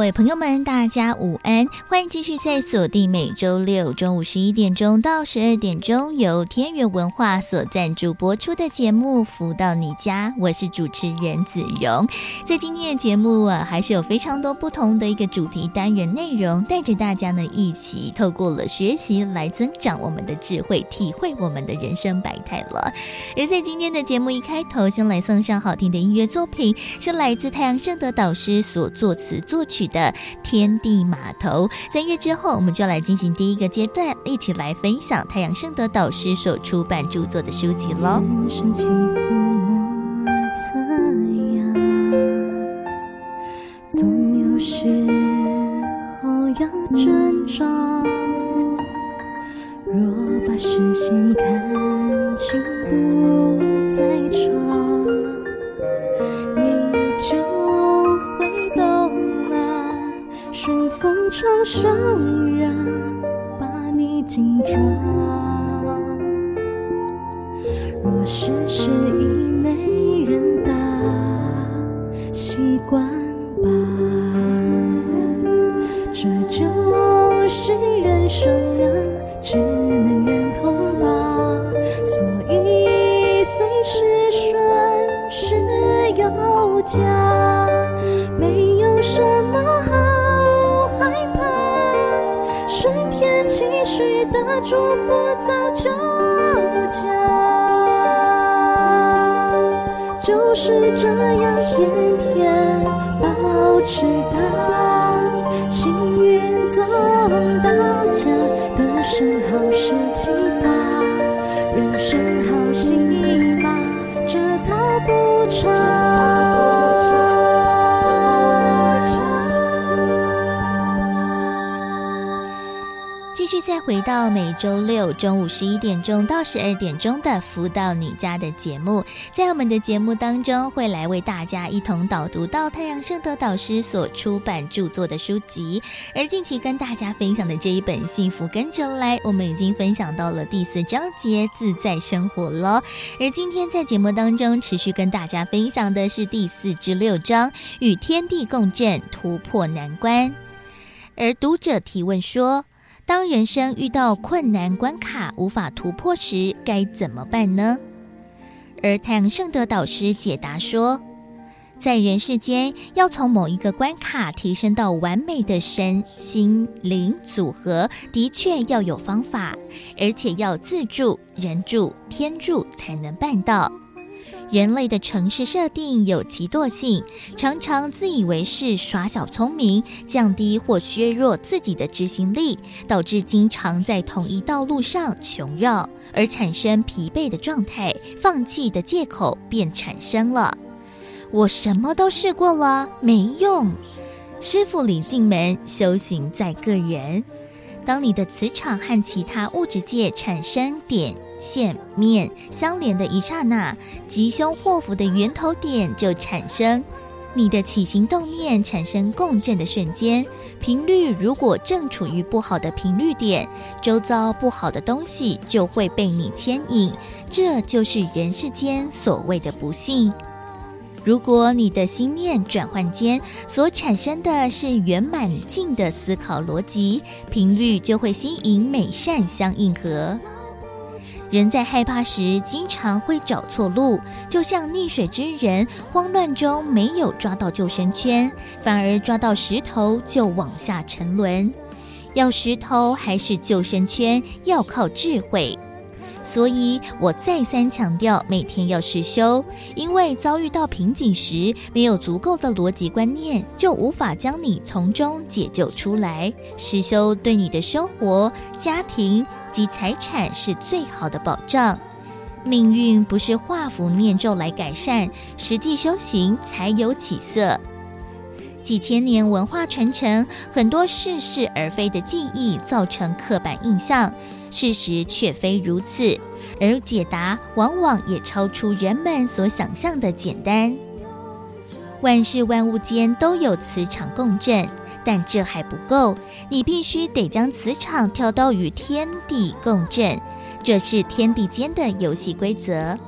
各位朋友们，大家午安！欢迎继续在锁定每周六中午十一点钟到十二点钟由天元文化所赞助播出的节目《福到你家》，我是主持人子荣。在今天的节目啊，还是有非常多不同的一个主题单元内容，带着大家呢一起透过了学习来增长我们的智慧，体会我们的人生百态了。而在今天的节目一开头，先来送上好听的音乐作品，是来自太阳盛德导师所作词作曲的天地码头，在月之后，我们就来进行第一个阶段，一起来分享太阳圣德导师所出版著作的书籍喽。人生起伏莫测量，总有时候要挣扎。若把视线看清，不再长，顺风长上人把你紧抓。若世事已没人答，习惯吧，这就是人生啊，只能认同吧。所以随时顺势有加，祝福早就讲，就是这样天天保持它，幸运总到家，得胜好事启发，人生好戏码，这套不差。续再回到每周六中午十一点钟到十二点钟的“福到你家”的节目，在我们的节目当中，会来为大家一同导读到太阳圣德导师所出版著作的书籍。而近期跟大家分享的这一本《幸福跟着来》，我们已经分享到了第四章节“自在生活”了。而今天在节目当中持续跟大家分享的是第四至六章“与天地共振，突破难关”。而读者提问说，当人生遇到困难关卡无法突破时，该怎么办呢？而太阳盛德导师解答说，在人世间，要从某一个关卡提升到完美的身心灵组合，的确要有方法，而且要自助、人助、天助才能办到。人类的城市设定有其惰性，常常自以为是、耍小聪明，降低或削弱自己的执行力，导致经常在同一道路上穷绕，而产生疲惫的状态，放弃的借口便产生了。我什么都试过了，没用。师傅领进门，修行在个人。当你的磁场和其他物质界产生点。线面相连的一刹那，吉凶祸福的源头点就产生。你的起心动念产生共振的瞬间，频率如果正处于不好的频率点，周遭不好的东西就会被你牵引。这就是人世间所谓的不幸。如果你的心念转换间所产生的是圆满静的思考逻辑，频率就会吸引美善相应合。人在害怕时，经常会找错路，就像溺水之人，慌乱中没有抓到救生圈，反而抓到石头就往下沉沦。要石头还是救生圈，要靠智慧。所以我再三强调，每天要实修，因为遭遇到瓶颈时，没有足够的逻辑观念，就无法将你从中解救出来。实修对你的生活、家庭。及财产是最好的保障。命运不是画符念咒来改善，实际修行才有起色。几千年文化传承，很多似是而非的记忆造成刻板印象，事实却非如此。而解答往往也超出人们所想象的简单。万事万物间都有磁场共振，但这还不够，你必须得将磁场调到与天地共振，这是天地间的游戏规则。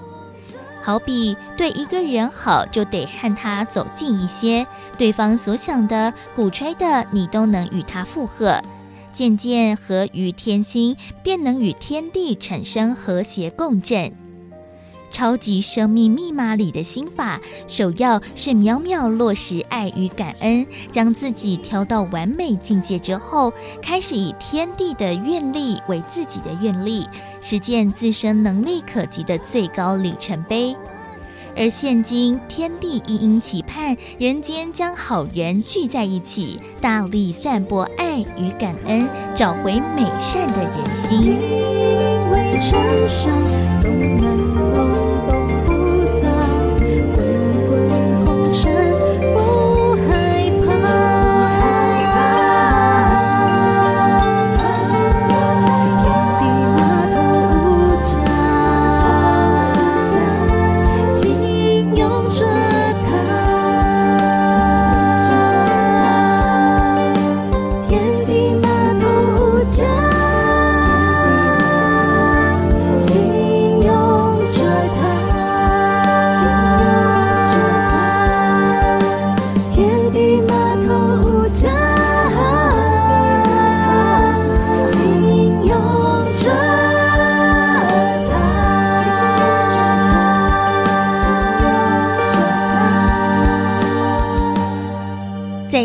好比对一个人好，就得和他走近一些，对方所想的、鼓吹的，你都能与他附和，渐渐合于天心，便能与天地产生和谐共振。超级生命密码里的心法，首要是秒秒落实爱与感恩，将自己调到完美境界之后，开始以天地的愿力为自己的愿力，实践自身能力可及的最高里程碑。而现今天地一应期盼人间将好人聚在一起，大力散播爱与感恩，找回美善的人心。因为成长总能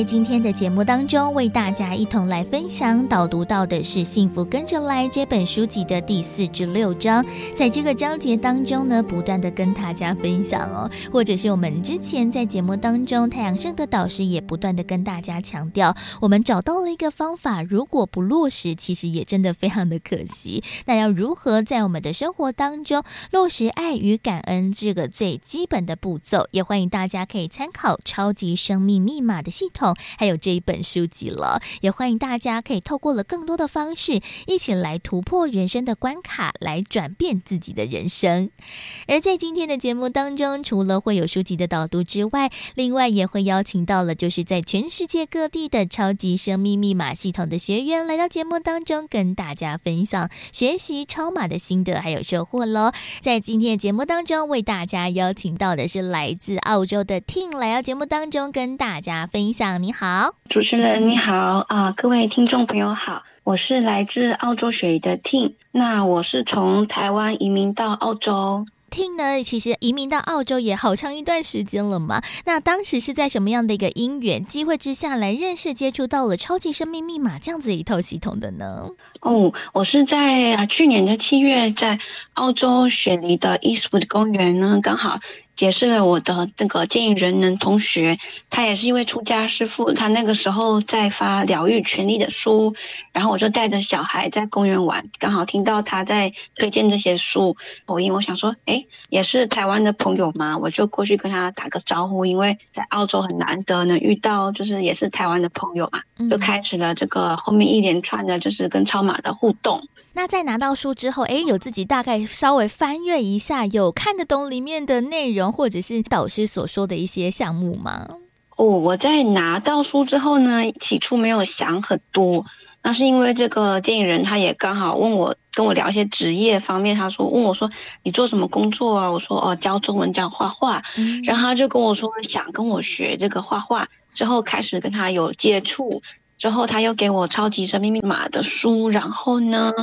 今天的节目当中，为大家一同来分享导读到的是《幸福跟着来》这本书籍的第四至六章。在这个章节当中呢，不断的跟大家分享哦，或者是我们之前在节目当中，太阳盛德导师也不断的跟大家强调，我们找到了一个方法，如果不落实，其实也真的非常的可惜。那要如何在我们的生活当中落实爱与感恩这个最基本的步骤？也欢迎大家可以参考《超级生命密码》的系统。还有这一本书籍了，也欢迎大家可以透过了更多的方式，一起来突破人生的关卡，来转变自己的人生。而在今天的节目当中，除了会有书籍的导读之外，另外也会邀请到了就是在全世界各地的超级生命密码系统的学员来到节目当中，跟大家分享学习超码的心得还有收获喽。在今天的节目当中，为大家邀请到的是来自澳洲的 Tin 来到节目当中跟大家分享。你好，主持人你好啊，各位听众朋友好，我是来自澳洲雪梨的 Ting，那我是从台湾移民到澳洲。Ting 呢，其实移民到澳洲也好长一段时间了嘛，那当时是在什么样的一个因缘机会之下来认识接触到了超级生命密码这样子一套系统的呢？哦，我是在啊去年的七月在澳洲雪梨的 Eastwood 公园呢，刚好。结识了我的那个建议人能同学，他也是一位出家师傅。他那个时候在发疗愈权利的书，然后我就带着小孩在公园玩，刚好听到他在推荐这些书。我因为我想说，哎，也是台湾的朋友嘛，我就过去跟他打个招呼。因为在澳洲很难得能遇到，就是也是台湾的朋友嘛，就开始了这个后面一连串的，就是跟超马的互动。那在拿到书之后，哎，有自己大概稍微翻阅一下，有看得懂里面的内容，或者是导师所说的一些项目吗？哦，我在拿到书之后呢，起初没有想很多，那是因为这个电影人他也刚好问我，跟我聊一些职业方面，他说问我说你做什么工作啊？我说哦，教中文，教画画。嗯，然后他就跟我说想跟我学这个画画，之后开始跟他有接触。之后他又给我超级生命密码的书，然后呢，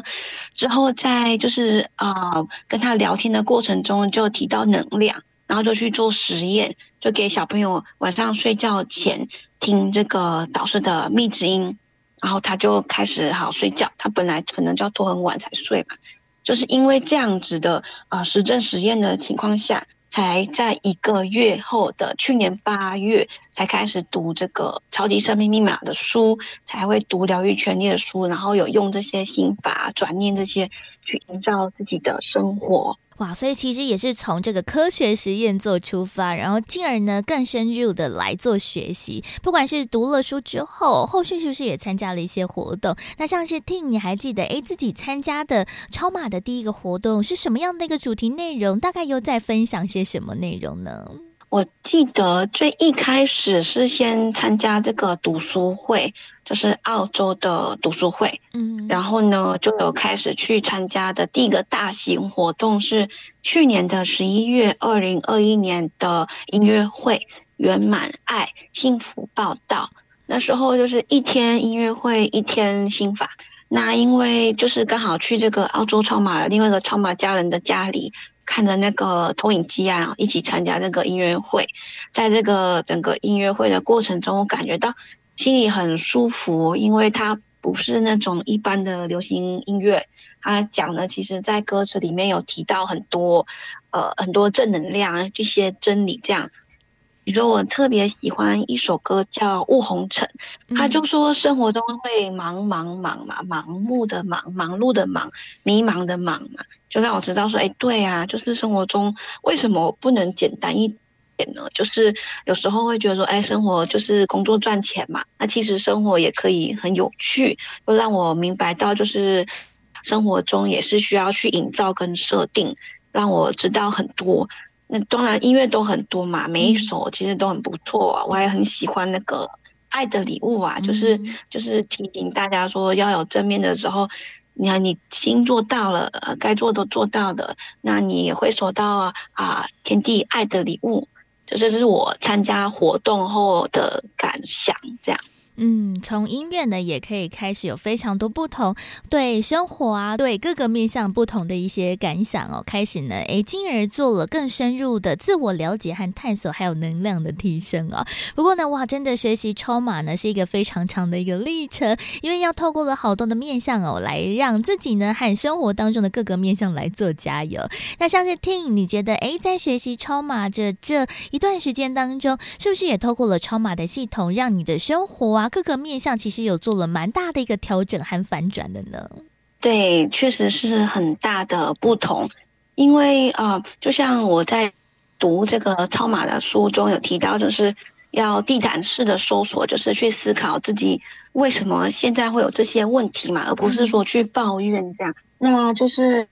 之后在就是呃跟他聊天的过程中就提到能量，然后就去做实验，就给小朋友晚上睡觉前听这个导师的密指音，然后他就开始好睡觉。他本来可能就要拖很晚才睡嘛，就是因为这样子的呃实证实验的情况下。才在一个月后的去年八月才开始读这个超级生命密码的书，才会读疗愈权利的书，然后有用这些心法转念这些去营造自己的生活。哇，所以其实也是从这个科学实验做出发，然后进而呢更深入的来做学习。不管是读了书之后，后续是不是也参加了一些活动？那像是 Tin，你还记得诶，自己参加的超马的第一个活动是什么样的一个主题内容？大概又在分享些什么内容呢？我记得最一开始是先参加这个读书会，就是澳洲的读书会，嗯，然后呢就有开始去参加的第一个大型活动是去年的十一月二零二一年的音乐会圆满爱幸福报道，那时候就是一天音乐会一天心法，那因为就是刚好去这个澳洲超马另外一个超马家人的家里。看着那个投影机啊，然后一起参加那个音乐会，在这个整个音乐会的过程中，我感觉到心里很舒服，因为它不是那种一般的流行音乐，它讲的其实在歌词里面有提到很多，呃，很多正能量这些真理。这样，比如说我特别喜欢一首歌叫《雾红尘》，他就说生活中会忙忙忙嘛，盲目的忙，忙碌的忙，迷茫的忙嘛。就让我知道说，哎，对啊，就是生活中为什么不能简单一点呢？就是有时候会觉得说，哎，生活就是工作赚钱嘛，那其实生活也可以很有趣，就让我明白到，就是生活中也是需要去营造跟设定，让我知道很多。那当然音乐都很多嘛，每一首其实都很不错啊，我还很喜欢那个《爱的礼物》啊，就是就是提醒大家说要有正面的时候。你看，你心做到了，呃，该做都做到的，那你也会收到啊，天地爱的礼物。就这就是我参加活动后的感想，这样。嗯，从音乐呢，也可以开始有非常多不同对生活啊，对各个面向不同的一些感想哦。开始呢，诶，进而做了更深入的自我了解和探索，还有能量的提升哦。不过呢，哇，真的学习超马呢是一个非常长的一个历程，因为要透过了好多的面向哦，来让自己呢和生活当中的各个面向来做加油。那像是 Tin，你觉得诶，在学习超马这这一段时间当中，是不是也透过了超马的系统，让你的生活啊各个面向其实有做了蛮大的一个调整和反转的呢。对，确实是很大的不同。因为呃，就像我在读这个超马的书中有提到，就是要地毯式的搜索，就是去思考自己为什么现在会有这些问题嘛，而不是说去抱怨这样。那就是。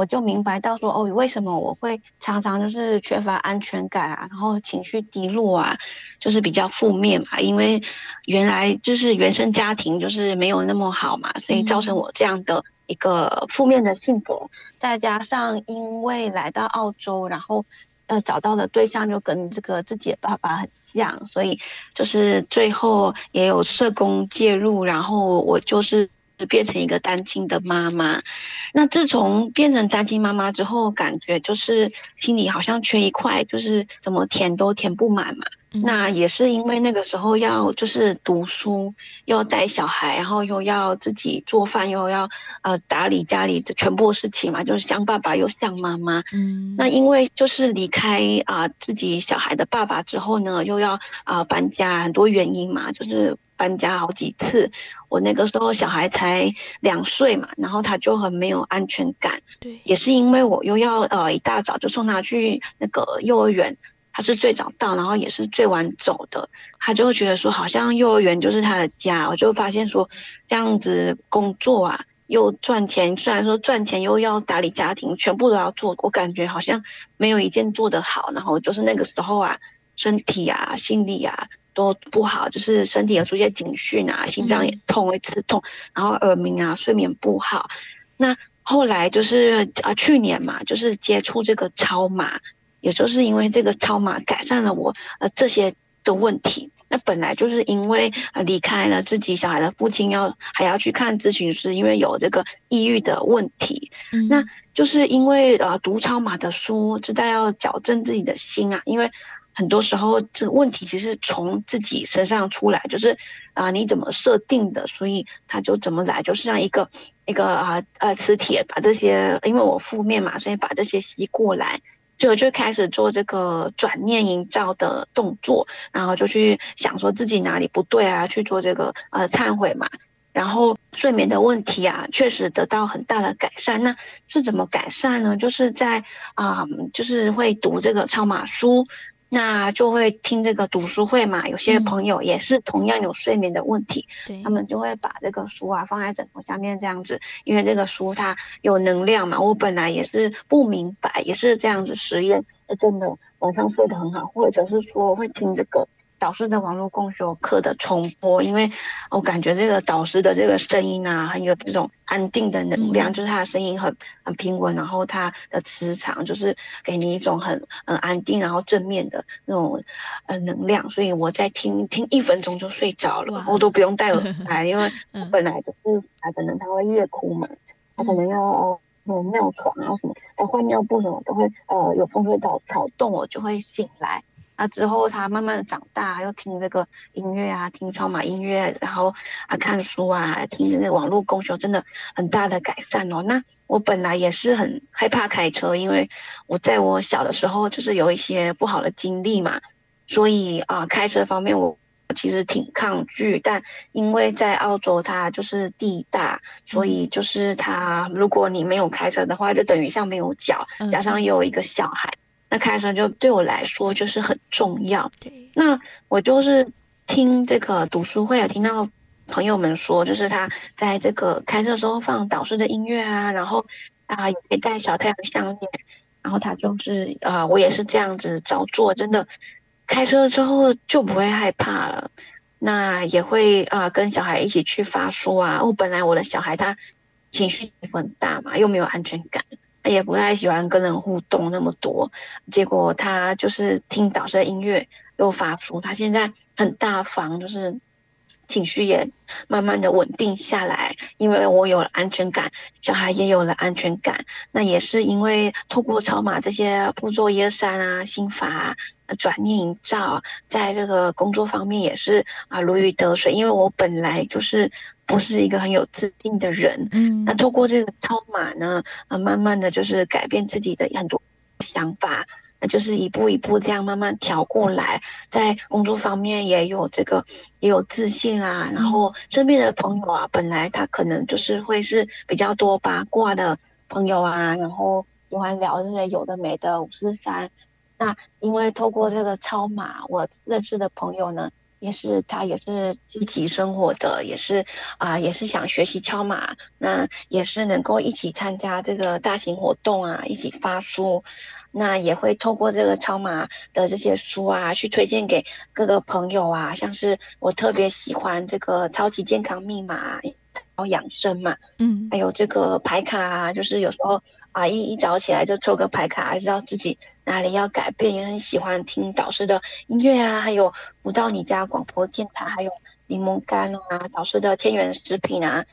我就明白到说，哦，为什么我会常常就是缺乏安全感啊，然后情绪低落啊，就是比较负面嘛。因为原来就是原生家庭就是没有那么好嘛，所以造成我这样的一个负面的性格。再加上因为来到澳洲，然后呃找到的对象就跟这个自己的爸爸很像，所以就是最后也有社工介入，然后我就是。变成一个单亲的妈妈，那自从变成单亲妈妈之后，感觉就是心里好像缺一块，就是怎么填都填不满嘛。那也是因为那个时候要就是读书，又要带小孩，然后又要自己做饭，又要呃打理家里的全部事情嘛，就是像爸爸又像妈妈。嗯，那因为就是离开啊、呃、自己小孩的爸爸之后呢，又要啊、呃、搬家，很多原因嘛，就是搬家好几次。我那个时候小孩才两岁嘛，然后他就很没有安全感。对，也是因为我又要呃一大早就送他去那个幼儿园。他是最早到，然后也是最晚走的。他就会觉得说，好像幼儿园就是他的家。我就发现说，这样子工作啊，又赚钱，虽然说赚钱又要打理家庭，全部都要做，我感觉好像没有一件做得好。然后就是那个时候啊，身体啊、心理啊都不好，就是身体有出现警讯啊，心脏也痛，会刺痛，然后耳鸣啊，睡眠不好。那后来就是啊，去年嘛，就是接触这个超马。也就是因为这个超马改善了我呃这些的问题，那本来就是因为呃离开了自己小孩的父亲要，要还要去看咨询师，因为有这个抑郁的问题，嗯、那就是因为呃读超马的书，知道要矫正自己的心啊，因为很多时候这个问题其实从自己身上出来，就是啊、呃、你怎么设定的，所以它就怎么来，就是像一个一个啊呃磁铁把这些，因为我负面嘛，所以把这些吸过来。就就开始做这个转念营造的动作，然后就去想说自己哪里不对啊，去做这个呃忏悔嘛。然后睡眠的问题啊，确实得到很大的改善。那是怎么改善呢？就是在啊、就是会读这个超马书，那就会听这个读书会嘛。有些朋友也是同样有睡眠的问题，嗯、他们就会把这个书啊放在枕头下面这样子，因为这个书它有能量嘛。我本来也是不明白，也是这样子实验，真的晚上睡得很好，或者是说会听这个。导师的网络共修课的重播，因为我感觉这个导师的这个声音啊，很有这种安定的能量，嗯、就是他的声音很很平稳，然后他的磁场就是给你一种很很安定，然后正面的那种呃能量，所以我在听听一分钟就睡着了，我都不用戴耳塞，因为我本来就是他可能他会夜哭嘛，他可能要有尿床啊什么，他换尿布什么都会呃有风吹草草动，我就会醒来。那之后，他慢慢的长大，又听这个音乐啊，听超马音乐，然后啊看书啊，听那个网络公修，真的很大的改善哦。那我本来也是很害怕开车，因为我在我小的时候就是有一些不好的经历嘛，所以啊开车方面我其实挺抗拒。但因为在澳洲它就是地大，所以就是它如果你没有开车的话，就等于像没有脚，加上又有一个小孩。那开车就对我来说就是很重要。对，那我就是听这个读书会，听到朋友们说，就是他在这个开车的时候放导师的音乐啊，然后啊也可以戴小太阳项链，然后他就是啊，我也是这样子照做，真的开车之后就不会害怕了。那也会啊跟小孩一起去发书啊。我本来我的小孩他情绪很大嘛，又没有安全感。也不太喜欢跟人互动那么多，结果他就是听导师的音乐又发出，他现在很大方，就是情绪也慢慢的稳定下来。因为我有了安全感，小孩也有了安全感，那也是因为透过超马这些步骤一二三啊、心法、转念营造，在这个工作方面也是啊如鱼得水。因为我本来就是。不是一个很有自信的人，嗯，那透过这个超马呢，啊，慢慢的就是改变自己的很多想法，那就是一步一步这样慢慢调过来，在工作方面也有这个也有自信啊，然后身边的朋友啊，本来他可能就是会是比较多八卦的朋友啊，然后喜欢聊这些有的没的五四三，那因为透过这个超马，我认识的朋友呢。也是他也是积极生活的，也是啊、呃，也是想学习超码，那也是能够一起参加这个大型活动啊，一起发书，那也会透过这个超码的这些书啊，去推荐给各个朋友啊，像是我特别喜欢这个超级健康密码，然后养生嘛，嗯，还有这个牌卡啊，就是有时候。啊，一一早起来就抽个牌卡，还知道自己哪里要改变，也很喜欢听导师的音乐啊，还有不到你家广播电台，还有柠檬干啊，导师的天元食品啊，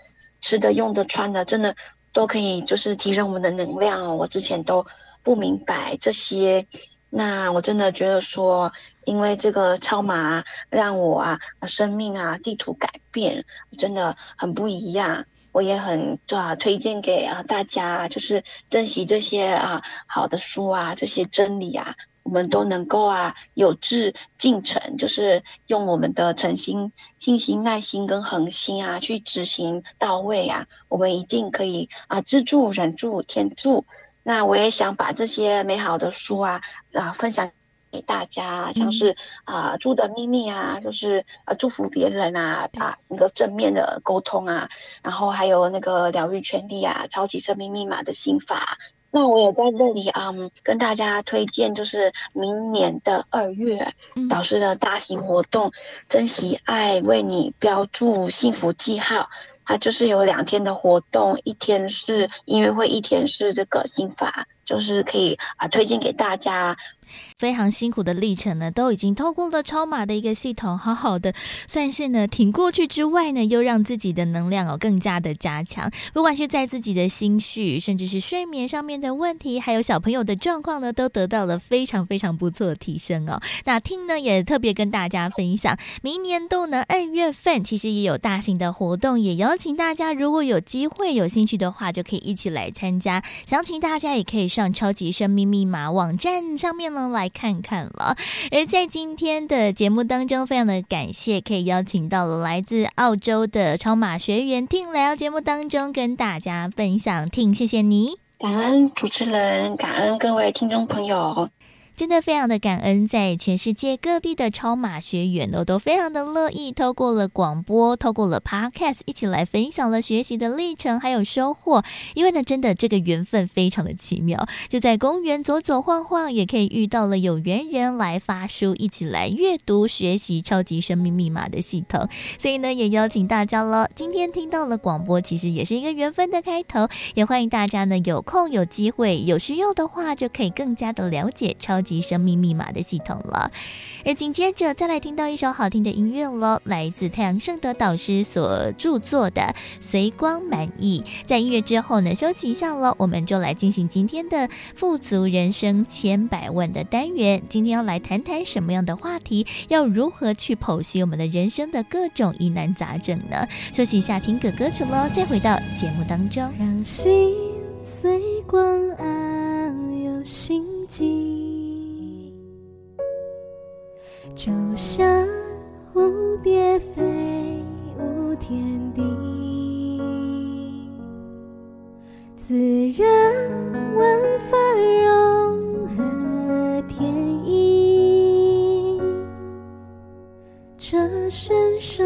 吃的、用的、穿的，真的都可以，就是提升我们的能量哦。我之前都不明白这些，那我真的觉得说，因为这个超码让我啊生命啊地图改变，真的很不一样。我也很啊推荐给啊大家，就是珍惜这些啊好的书啊，这些真理啊，我们都能够啊有志进城，就是用我们的诚心、信心、耐心跟恒心啊去执行到位啊，我们一定可以啊自助、忍住、天助。那我也想把这些美好的书啊啊分享。给大家，像是啊、呃，猪的秘密啊，就是啊祝福别人啊，把那个正面的沟通啊，然后还有那个疗愈权利啊，超级生命密码的心法。那我也在这里啊、嗯，跟大家推荐，就是明年的二月，导师的大型活动，珍惜爱，为你标注幸福记号。它就是有两天的活动，一天是音乐会，一天是这个心法，就是可以啊推荐给大家。非常辛苦的历程呢，都已经透过了超码的一个系统，好好的算是呢挺过去之外呢，又让自己的能量哦更加的加强。不管是在自己的心绪，甚至是睡眠上面的问题，还有小朋友的状况呢，都得到了非常非常不错的提升哦。那听呢也特别跟大家分享，明年度呢二月份其实也有大型的活动，也邀请大家如果有机会有兴趣的话，就可以一起来参加。详情大家也可以上超级生命密码网站上面。来看看了。而在今天的节目当中，非常的感谢可以邀请到了来自澳洲的超马学员听来到节目当中跟大家分享。听谢谢你，感恩主持人，感恩各位听众朋友。真的非常的感恩，在全世界各地的超马学员哦，都非常的乐意透过了广播，透过了 Podcast，一起来分享了学习的历程还有收获。因为呢，真的这个缘分非常的奇妙，就在公园走走晃晃，也可以遇到了有缘人来发书，一起来阅读学习超级生命密码的系统。所以呢，也邀请大家了。今天听到了广播，其实也是一个缘分的开头。也欢迎大家呢，有空有机会有需要的话，就可以更加的了解超级。及生命密码的系统了，而紧接着再来听到一首好听的音乐喽，来自太阳盛德导师所著作的《随光满意》。在音乐之后呢，休息一下喽，我们就来进行今天的富足人生千百万的单元。今天要来谈谈什么样的话题？要如何去剖析我们的人生的各种疑难杂症呢？休息一下，听个歌曲喽，再回到节目当中。让心随光安有心境。就像蝴蝶飞舞天地，自然万法融合天意，这神圣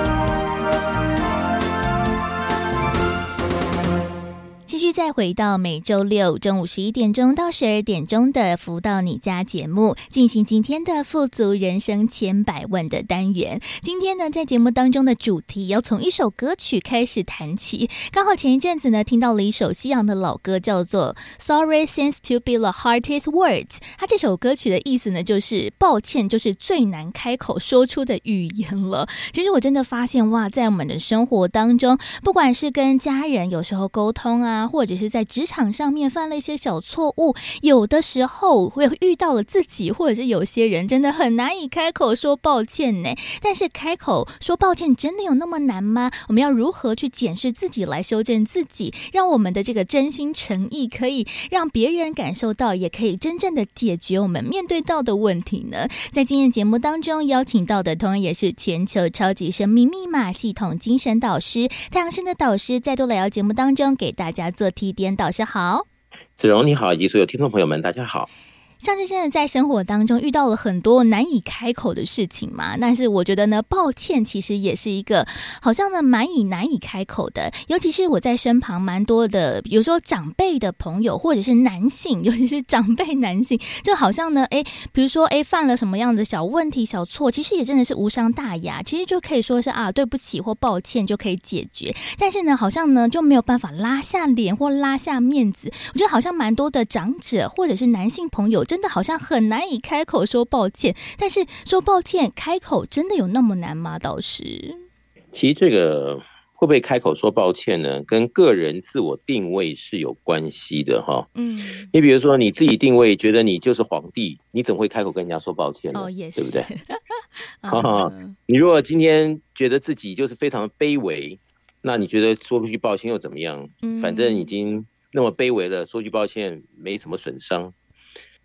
再回到每周六中午十一点钟到十二点钟的“福到你家”节目，进行今天的“富足人生千百问”的单元。今天呢，在节目当中的主题要从一首歌曲开始谈起。刚好前一阵子呢，听到了一首西洋的老歌，叫做 “Sorry seems to be the hardest words”。它这首歌曲的意思呢，就是抱歉，就是最难开口说出的语言了。其实我真的发现哇，在我们的生活当中，不管是跟家人有时候沟通啊。或或者是在职场上面犯了一些小错误，有的时候会遇到了自己，或者是有些人真的很难以开口说抱歉呢。但是开口说抱歉真的有那么难吗？我们要如何去检视自己，来修正自己，让我们的这个真心诚意可以让别人感受到，也可以真正的解决我们面对到的问题呢？在今天节目当中邀请到的，同样也是全球超级生命密码系统精神导师太阳盛德导师，在度来到节目当中给大家。做提点，导师好，子荣你好，以及所有听众朋友们，大家好。像是现在在生活当中遇到了很多难以开口的事情嘛，但是我觉得呢，抱歉其实也是一个好像呢蛮以难以开口的，尤其是我在身旁蛮多的，比如说长辈的朋友或者是男性，尤其是长辈男性，就好像呢，哎，比如说哎犯了什么样的小问题、小错，其实也真的是无伤大雅，其实就可以说是啊对不起或抱歉就可以解决，但是呢，好像呢就没有办法拉下脸或拉下面子，我觉得好像蛮多的长者或者是男性朋友。真的好像很难以开口说抱歉。但是说抱歉，开口真的有那么难吗？倒是？其实这个。会不会开口说抱歉呢？跟个人自我定位是有关系的哈。嗯，你比如说你自己定位觉得你就是皇帝，你怎么会开口跟人家说抱歉呢？哦，也是，对不对？啊，你如果今天觉得自己就是非常的卑微，那你觉得说出去抱歉又怎么样？嗯，反正已经那么卑微了，说句抱歉没什么损伤。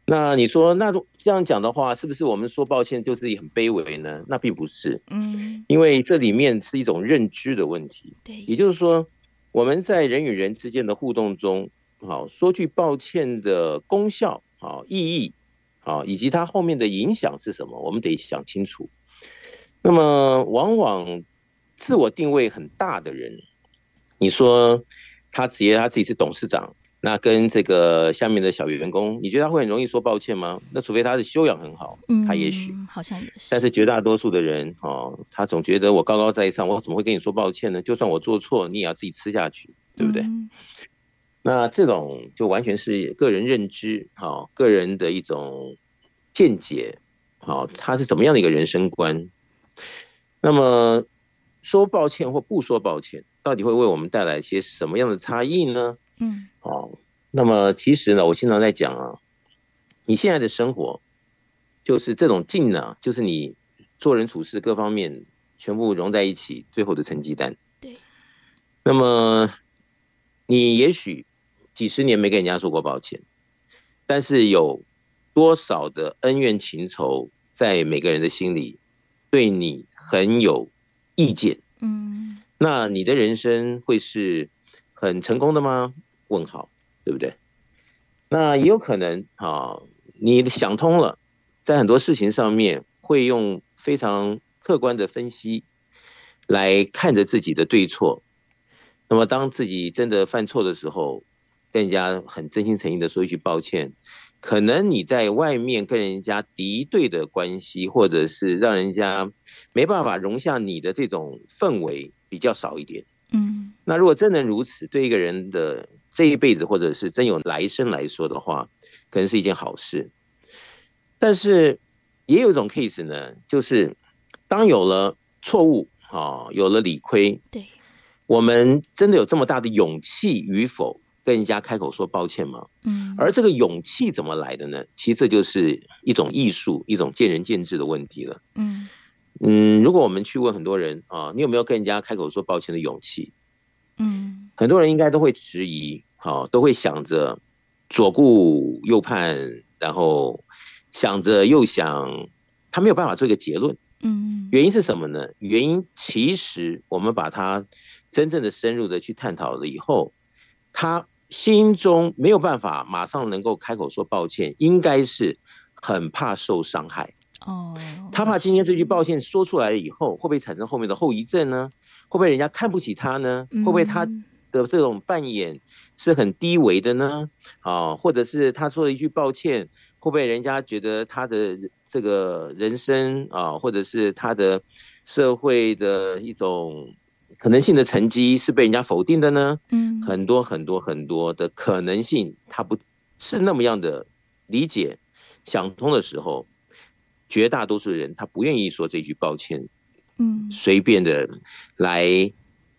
那你说，那这样讲的话，是不是我们说抱歉就自己很卑微呢？那并不是，嗯，因为这里面是一种认知的问题。对，也就是说，我们在人与人之间的互动中，好，说句抱歉的功效，好，意义，好，以及它后面的影响是什么，我们得想清楚。那么，往往自我定位很大的人，你说他直接他自己是董事长。那跟这个下面的小员工，你觉得他会很容易说抱歉吗？那除非他的修养很好，嗯，他也许，好像也是。但是绝大多数的人，哦，他总觉得我高高在上，我怎么会跟你说抱歉呢？就算我做错，你也要自己吃下去，对不对？嗯、那这种就完全是个人认知，好，个人的一种见解，好，他是怎么样的一个人生观？那么说抱歉或不说抱歉，到底会为我们带来一些什么样的差异呢？嗯，好，那么其实呢，我经常在讲啊，你现在的生活就是这种劲呢，就是你做人处事各方面全部融在一起，最后的成绩单。对。那么你也许几十年没跟人家说过抱歉，但是有多少的恩怨情仇在每个人的心里对你很有意见？嗯。那你的人生会是很成功的吗？问号，对不对？那也有可能啊，你想通了，在很多事情上面会用非常客观的分析来看着自己的对错。那么，当自己真的犯错的时候，跟人家很真心诚意的说一句抱歉，可能你在外面跟人家敌对的关系，或者是让人家没办法容下你的这种氛围比较少一点。嗯，那如果真能如此，对一个人的。这一辈子，或者是真有来生来说的话，可能是一件好事。但是也有一种 case 呢，就是当有了错误啊，有了理亏，对，我们真的有这么大的勇气与否，跟人家开口说抱歉吗？嗯，而这个勇气怎么来的呢？其实这就是一种艺术，一种见仁见智的问题了。嗯嗯，如果我们去问很多人啊，你有没有跟人家开口说抱歉的勇气？嗯，很多人应该都会质疑。好，都会想着左顾右盼，然后想着又想，他没有办法做一个结论。嗯，原因是什么呢？原因其实我们把他真正的深入的去探讨了以后，他心中没有办法马上能够开口说抱歉，应该是很怕受伤害。哦，他怕今天这句抱歉说出来了以后，会不会产生后面的后遗症呢？会不会人家看不起他呢？会不会他的这种扮演是很低微的呢？啊，或者是他说了一句抱歉，会不会人家觉得他的这个人生啊，或者是他的社会的一种可能性的成绩是被人家否定的呢？嗯，很多很多很多的可能性，他不是那么样的理解想通的时候，绝大多数人他不愿意说这句抱歉，嗯，随便的来。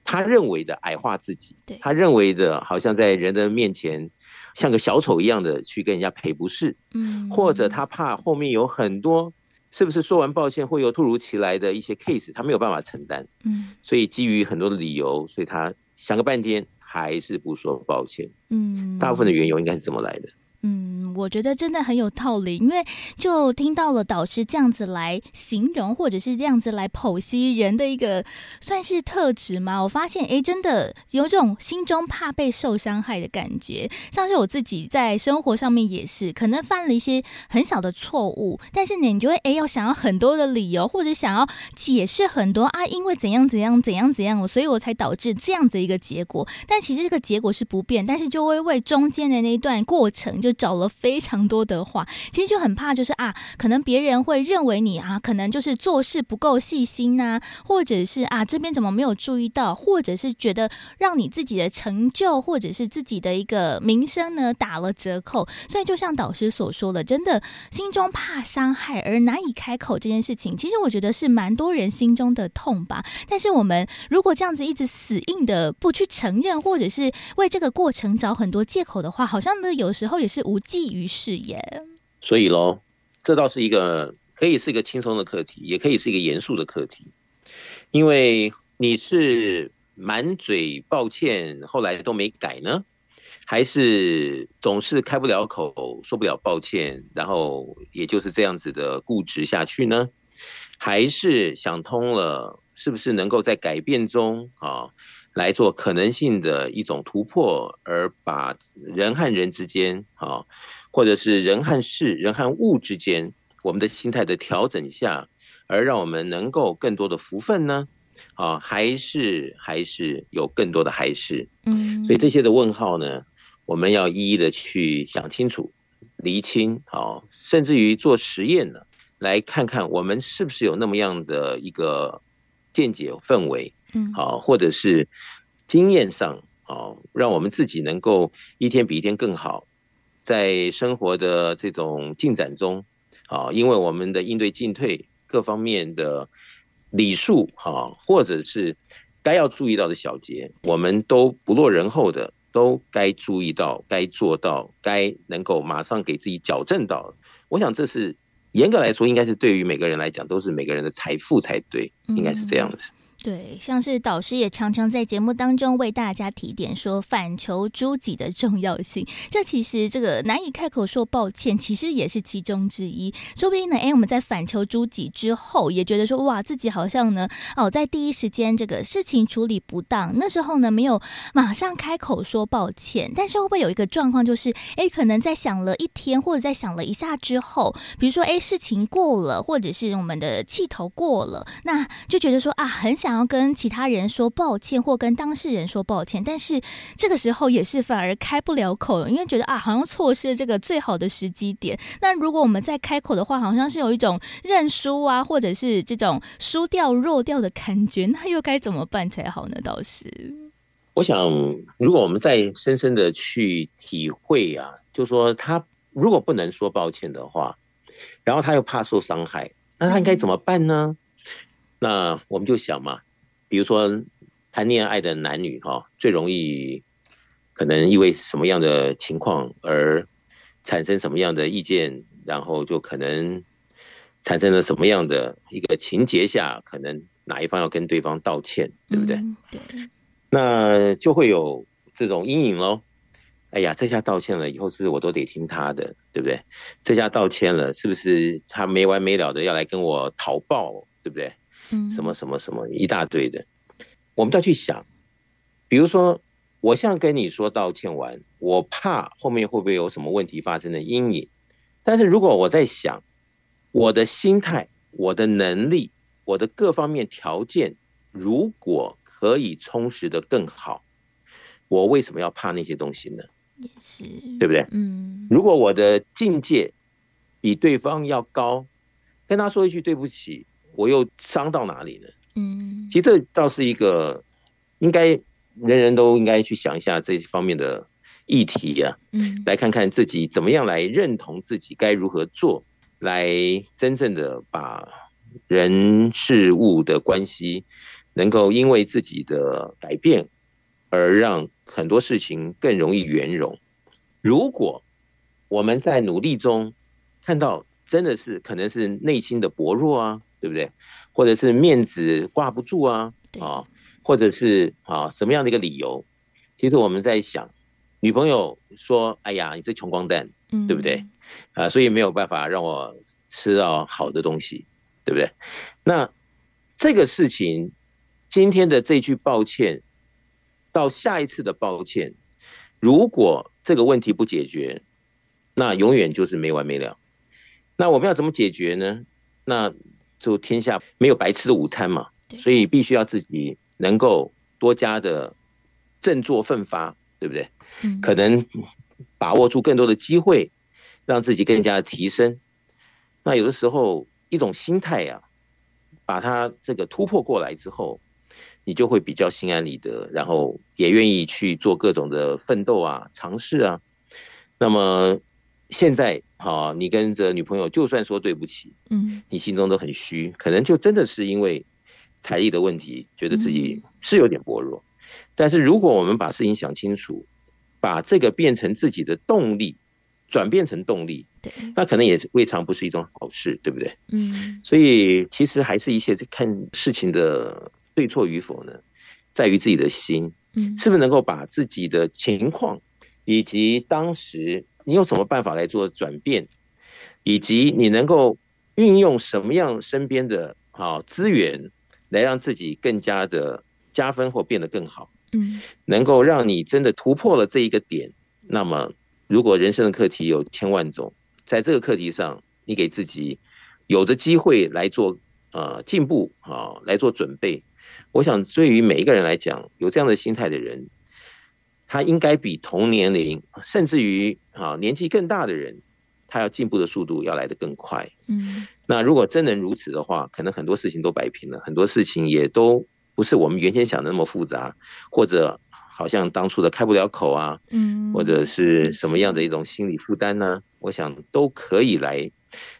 他认为的矮化自己，对，他认为的好像在人的面前像个小丑一样的去跟人家赔不是，嗯，或者他怕后面有很多是不是说完抱歉会有突如其来的一些 case，他没有办法承担，嗯，所以基于很多的理由，所以他想个半天还是不说抱歉，嗯，大部分的缘由应该是怎么来的？嗯，我觉得真的很有道理，因为就听到了导师这样子来形容，或者是这样子来剖析人的一个算是特质嘛。我发现，哎，真的有种心中怕被受伤害的感觉。像是我自己在生活上面也是，可能犯了一些很小的错误，但是呢，你就会哎，要想要很多的理由，或者想要解释很多啊，因为怎样怎样怎样怎样，所以我才导致这样子一个结果。但其实这个结果是不变，但是就会为中间的那一段过程就。找了非常多的话，其实就很怕，就是啊，可能别人会认为你啊，可能就是做事不够细心呐、或者是啊这边怎么没有注意到，或者是觉得让你自己的成就或者是自己的一个名声呢打了折扣。所以就像导师所说的，真的心中怕伤害而难以开口这件事情，其实我觉得是蛮多人心中的痛吧。但是我们如果这样子一直死硬的不去承认，或者是为这个过程找很多借口的话，好像呢有时候也是是无济于事耶。所以喽，这倒是一个可以是一个轻松的课题，也可以是一个严肃的课题。因为你是满嘴抱歉，后来都没改呢，还是总是开不了口，说不了抱歉，然后也就是这样子的固执下去呢？还是想通了，是不是能够在改变中啊？来做可能性的一种突破，而把人和人之间，啊，或者是人和事、人和物之间，我们的心态的调整下，而让我们能够更多的福分呢？啊，还是还是有更多的还是？嗯，所以这些的问号呢，我们要一一的去想清楚、厘清，啊，甚至于做实验呢，来看看我们是不是有那么样的一个见解氛围。嗯，好，或者是经验上，啊，让我们自己能够一天比一天更好，在生活的这种进展中，啊，因为我们的应对进退各方面的礼数，哈，或者是该要注意到的小节，我们都不落人后的，都该注意到，该做到，该能够马上给自己矫正到。我想这是严格来说，应该是对于每个人来讲，都是每个人的财富才对，应该是这样子。对，像是导师也常常在节目当中为大家提点说反求诸己的重要性。这其实这个难以开口说抱歉，其实也是其中之一。说不定呢，哎，我们在反求诸己之后，也觉得说哇，自己好像呢，哦，在第一时间这个事情处理不当，那时候呢没有马上开口说抱歉。但是会不会有一个状况，就是哎，可能在想了一天或者在想了一下之后，比如说哎，事情过了，或者是我们的气头过了，那就觉得说啊，很想。想要跟其他人说抱歉，或跟当事人说抱歉，但是这个时候也是反而开不了口，因为觉得啊，好像错失了这个最好的时机点。那如果我们再开口的话，好像是有一种认输啊，或者是这种输掉弱掉的感觉，那又该怎么办才好呢？倒是，我想，如果我们再深深的去体会啊，就说他如果不能说抱歉的话，然后他又怕受伤害，那他应该怎么办呢？嗯那我们就想嘛，比如说谈恋爱的男女哈，最容易可能因为什么样的情况而产生什么样的意见，然后就可能产生了什么样的一个情节下，可能哪一方要跟对方道歉，对不对？嗯，对。那就会有这种阴影喽。哎呀，这下道歉了，以后是不是我都得听他的，对不对？这下道歉了，是不是他没完没了的要来跟我讨报，对不对？什么什么什么一大堆的，我们都要去想。比如说，我像跟你说道歉完，我怕后面会不会有什么问题发生的阴影。但是如果我在想，我的心态、我的能力、我的各方面条件，如果可以充实的更好，我为什么要怕那些东西呢？也是，对不对？嗯。如果我的境界比对方要高，跟他说一句对不起。我又伤到哪里呢？嗯，其实这倒是一个应该人人都应该去想一下这方面的议题呀。嗯，来看看自己怎么样来认同自己该如何做，来真正的把人事物的关系能够因为自己的改变而让很多事情更容易圆融。如果我们在努力中看到真的是可能是内心的薄弱啊。对不对？或者是面子挂不住啊，啊，或者是啊什么样的一个理由？其实我们在想，女朋友说：“哎呀，你这穷光蛋，对不对？啊，所以没有办法让我吃到好的东西，对不对？”那这个事情，今天的这句抱歉，到下一次的抱歉，如果这个问题不解决，那永远就是没完没了。那我们要怎么解决呢？那就天下没有白吃的午餐嘛，所以必须要自己能够多加的振作奋发，对不对？可能把握住更多的机会，让自己更加的提升。那有的时候，一种心态呀、啊，把它这个突破过来之后，你就会比较心安理得，然后也愿意去做各种的奋斗啊、尝试啊。那么现在，哈，你跟着女朋友，就算说对不起，嗯，你心中都很虚，可能就真的是因为财力的问题，觉得自己是有点薄弱。但是如果我们把事情想清楚，把这个变成自己的动力，转变成动力，对，那可能也未尝不是一种好事，对不对？嗯，所以其实还是一些看事情的对错与否呢，在于自己的心，嗯，是不是能够把自己的情况以及当时你有什么办法来做转变，以及你能够运用什么样身边的啊资源来让自己更加的加分或变得更好，嗯，能够让你真的突破了这一个点，那么。如果人生的课题有千万种，在这个课题上，你给自己有着机会来做呃进步啊，来做准备。我想，对于每一个人来讲，有这样的心态的人，他应该比同年龄甚至于啊年纪更大的人，他要进步的速度要来得更快。嗯，那如果真能如此的话，可能很多事情都摆平了，很多事情也都不是我们原先想的那么复杂，或者。好像当初的开不了口啊，嗯，或者是什么样的一种心理负担呢？我想都可以来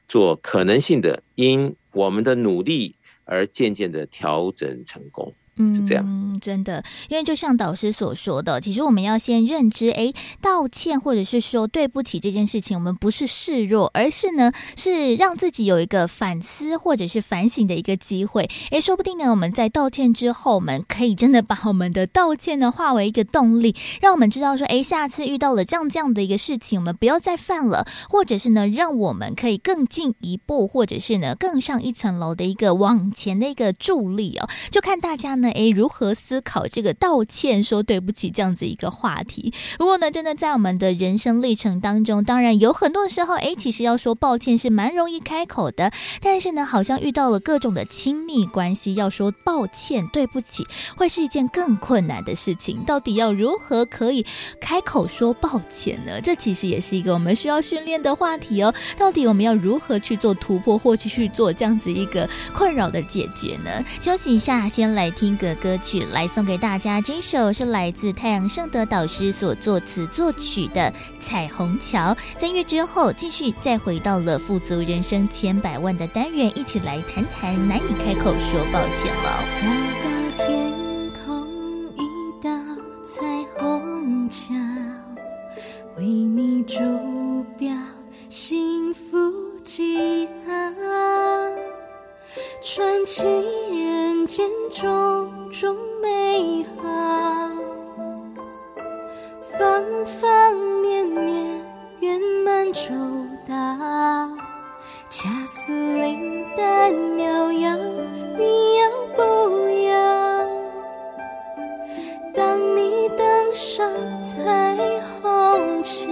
做可能性的，因我们的努力而渐渐的调整成功。嗯，这样，真的，因为就像导师所说的，其实我们要先认知，哎，道歉或者是说对不起这件事情，我们不是示弱，而是呢，是让自己有一个反思或者是反省的一个机会。哎，说不定呢，我们在道歉之后，我们可以真的把我们的道歉呢化为一个动力，让我们知道说，哎，下次遇到了这样这样的一个事情，我们不要再犯了，或者是呢，让我们可以更进一步，或者是呢，更上一层楼的一个往前的一个助力哦。就看大家呢。诶，如何思考这个道歉、说对不起这样子一个话题？不过呢，真的在我们的人生历程当中，当然有很多时候，诶，其实要说抱歉是蛮容易开口的。但是呢，好像遇到了各种的亲密关系，要说抱歉、对不起，会是一件更困难的事情。到底要如何可以开口说抱歉呢？这其实也是一个我们需要训练的话题哦。到底我们要如何去做突破，或去去做这样子一个困扰的解决呢？休息一下，先来听个歌曲来送给大家，这首是来自太阳盛德导师所作词作曲的《彩虹桥》。在音乐之后，继续再回到了富足人生千百万的单元，一起来谈谈难以开口说抱歉了。高高天空，一道彩虹桥，为你筑标幸福记号。传奇人间种种美好，方方面面圆满周到，恰似灵丹妙药，你要不要？当你登上彩虹桥，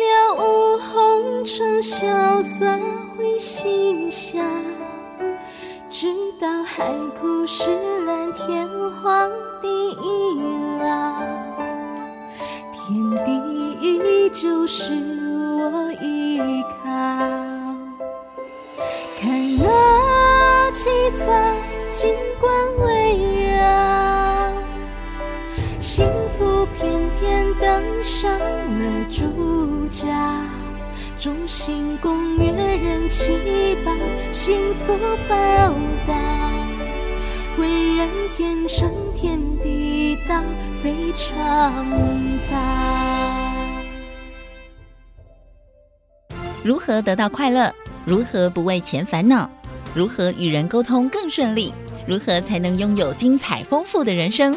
了无红尘萧瑟。会心笑，直到海枯石烂，天荒地老，天地依旧是我依靠。看那七彩金光围绕，幸福偏偏登上了主角。众星拱月，人齐报，幸福报答，浑然天成，天地道，非常大。如何得到快乐？如何不为钱烦恼？如何与人沟通更顺利？如何才能拥有精彩丰富的人生？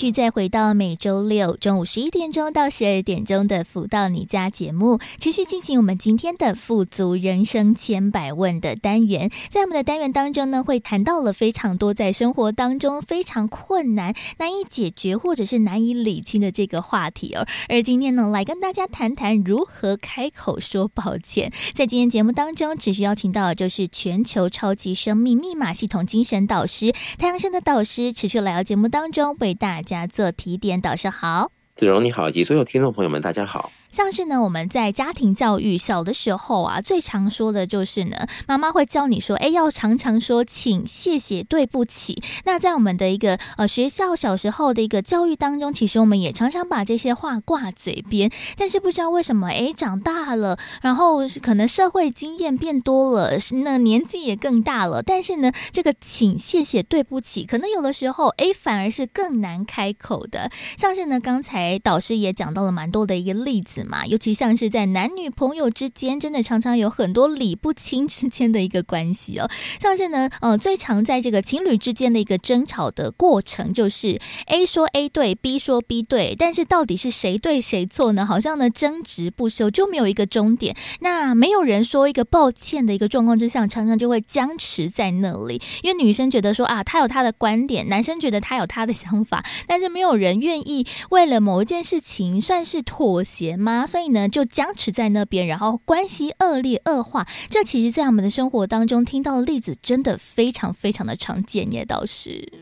续再回到每周六中午十一点钟到十二点钟的《福到你家》节目，持续进行我们今天的富足人生千百问的单元。在我们的单元当中呢，会谈到了非常多在生活当中非常困难、难以解决或者是难以理清的这个话题哦。而今天呢，来跟大家谈谈如何开口说抱歉。在今天节目当中，持续邀请到的就是全球超级生命密码系统精神导师太阳盛德导师，持续来到节目当中为大家家做提点。导师好，子荣你好，以及所有听众朋友们，大家好。像是呢，我们在家庭教育小的时候啊，最常说的就是呢，妈妈会教你说，哎，要常常说请、谢谢、对不起。那在我们的一个呃学校小时候的一个教育当中，其实我们也常常把这些话挂嘴边。但是不知道为什么，哎，长大了，然后可能社会经验变多了，那年纪也更大了，但是呢，这个请、谢谢、对不起，可能有的时候，哎，反而是更难开口的。像是呢，刚才导师也讲到了蛮多的一个例子。嘛，尤其像是在男女朋友之间，真的常常有很多理不清之间的一个关系哦。像是呢，呃，最常在这个情侣之间的一个争吵的过程，就是 A 说 A 对，B 说 B 对，但是到底是谁对谁错呢？好像呢争执不休，就没有一个终点。那没有人说一个抱歉的一个状况之下，常常就会僵持在那里。因为女生觉得说啊，他有他的观点，男生觉得他有他的想法，但是没有人愿意为了某一件事情算是妥协吗？啊，所以呢，就僵持在那边，然后关系恶劣恶化。这其实，在我们的生活当中听到的例子，真的非常非常的常见也，倒是。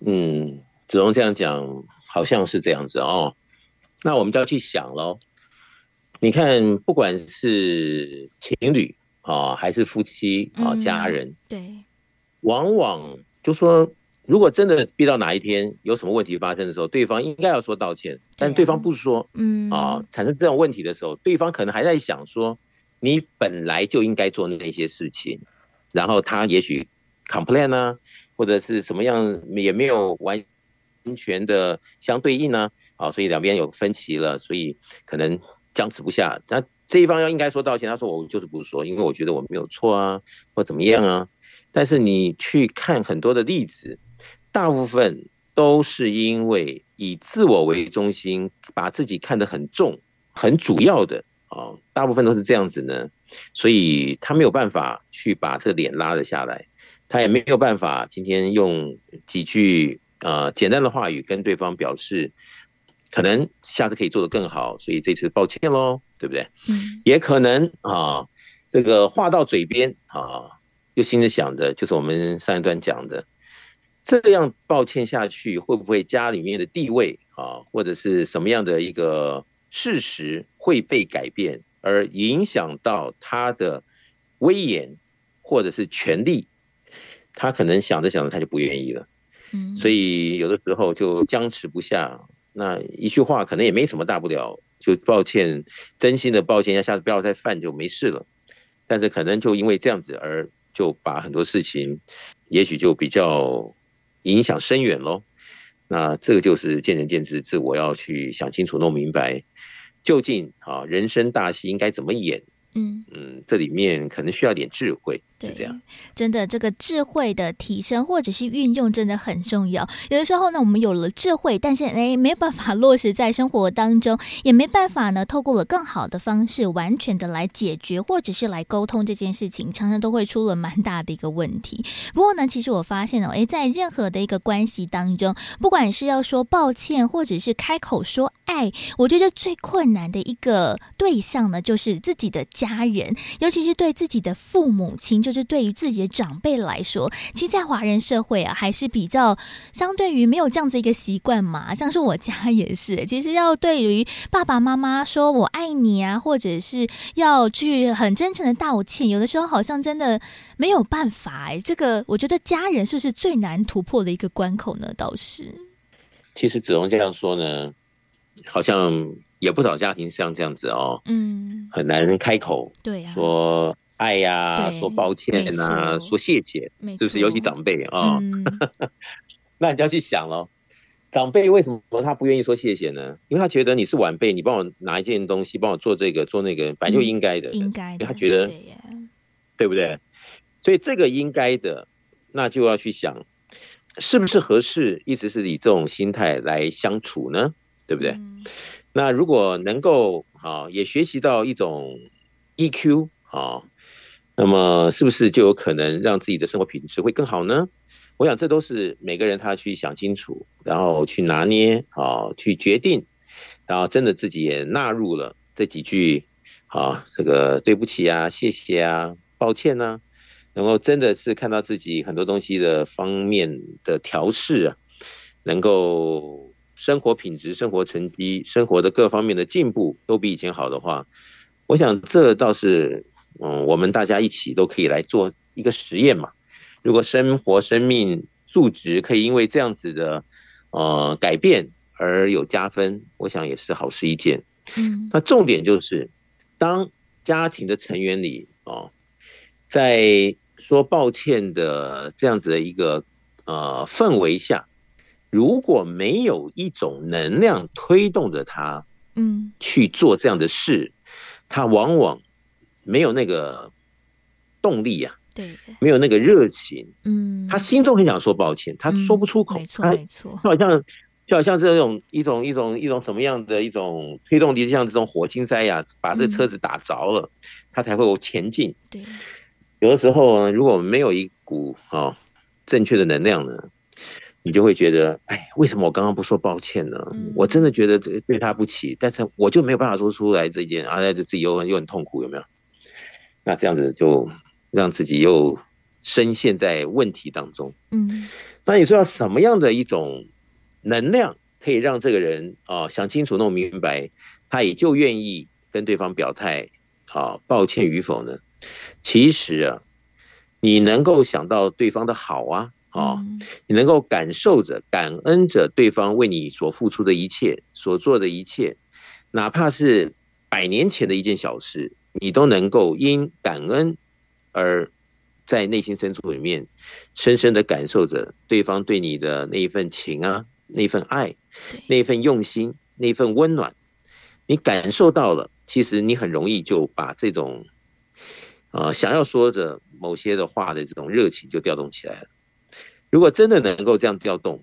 嗯，子龙这样讲，好像是这样子哦。那我们就要去想喽。你看，不管是情侣啊，还是夫妻啊，家人，嗯，对，往往就说。如果真的逼到哪一天有什么问题发生的时候，对方应该要说道歉，但对方不说，嗯啊，产生这种问题的时候，对方可能还在想说，你本来就应该做那些事情，然后他也许 complain 啊，或者是什么样也没有完全的相对应呢，啊，所以两边有分歧了，所以可能僵持不下。那这一方要应该说道歉，他说我就是不说，因为我觉得我没有错啊，或怎么样啊。但是你去看很多的例子。大部分都是因为以自我为中心，把自己看得很重、很主要的啊，大部分都是这样子呢，所以他没有办法去把这个脸拉了下来，他也没有办法今天用几句啊简单的话语跟对方表示，可能下次可以做得更好，所以这次抱歉喽，对不对？嗯，也可能啊，这个话到嘴边啊，又心里想着，就是我们上一段讲的。这样抱歉下去，会不会家里面的地位啊，或者是什么样的一个事实会被改变，而影响到他的威严或者是权力？他可能想着想着，他就不愿意了。嗯，所以有的时候就僵持不下。那一句话可能也没什么大不了，就抱歉，真心的抱歉，要下次不要再犯就没事了。但是可能就因为这样子，而就把很多事情，也许就比较。影响深远喽，那这个就是见仁见智，这我要去想清楚、弄明白，究竟啊人生大戏应该怎么演？嗯嗯，这里面可能需要点智慧。对，这样真的，这个智慧的提升或者是运用真的很重要。有的时候呢，我们有了智慧，但是哎，没办法落实在生活当中，也没办法呢，透过了更好的方式，完全的来解决或者是来沟通这件事情，常常都会出了蛮大的一个问题。不过呢，其实我发现哦，哎，在任何的一个关系当中，不管是要说抱歉，或者是开口说爱，我觉得最困难的一个对象呢，就是自己的家家人，尤其是对自己的父母亲。就是对于自己的长辈来说，其实，在华人社会啊，还是比较相对于没有这样子一个习惯嘛。像是我家也是，其实要对于爸爸妈妈说我爱你啊，或者是要去很真诚的道歉，有的时候好像真的没有办法哎。这个我觉得家人是不是最难突破的一个关口呢？倒是，其实子龙这样说呢，好像也不少家庭像这样子哦，嗯，很难开口，对呀，说。爱呀、啊，说抱歉呐、啊，说谢谢，是不是？尤其长辈啊，哦嗯、那你就要去想喽。长辈为什么他不愿意说谢谢呢？因为他觉得你是晚辈，你帮我拿一件东西，帮我做这个做那个，本来就应该的，应该。因为他觉得，对不对？所以这个应该的，那就要去想，是不是合适，一直是以这种心态来相处呢？对不对？嗯、那如果能够啊，也学习到一种 EQ 啊，那么是不是就有可能让自己的生活品质会更好呢？我想这都是每个人他去想清楚，然后去拿捏啊，去决定，然后真的自己也纳入了这几句啊，这个对不起啊，谢谢啊，抱歉呢、啊。能够真的是看到自己很多东西的方面的调试啊，能够生活品质、生活成绩、生活的各方面的进步都比以前好的话，我想这倒是嗯，我们大家一起都可以来做一个实验嘛。如果生活、生命素质可以因为这样子的呃改变而有加分，我想也是好事一件。嗯，那重点就是当家庭的成员里哦，在说抱歉的这样子的一个呃氛围下，如果没有一种能量推动着他，嗯，去做这样的事，他往往没有那个动力呀，对，没有那个热情，嗯，他心中很想说抱歉，他说不出口，没错没错，就好像就好像这种一种一种一种什么样的一种推动力，就像这种火星塞呀，把这车子打着了，他才会有前进，对。有的时候呢，如果没有一股啊、哦、正确的能量呢，你就会觉得，哎，为什么我刚刚不说抱歉呢？嗯、我真的觉得对他不起，但是我就没有办法说出来这件，而且自己又很又很痛苦，有没有？那这样子就让自己又深陷在问题当中。嗯，那你说要什么样的一种能量可以让这个人啊、哦、想清楚、弄明白，他也就愿意跟对方表态啊、哦、抱歉与否呢？其实啊，你能够想到对方的好啊，啊，你能够感受着、感恩着对方为你所付出的一切、所做的一切，哪怕是百年前的一件小事，你都能够因感恩而在内心深处里面深深的感受着对方对你的那一份情啊、那份爱、那份用心、那份温暖，你感受到了，其实你很容易就把这种。啊、呃，想要说着某些的话的这种热情就调动起来了。如果真的能够这样调动，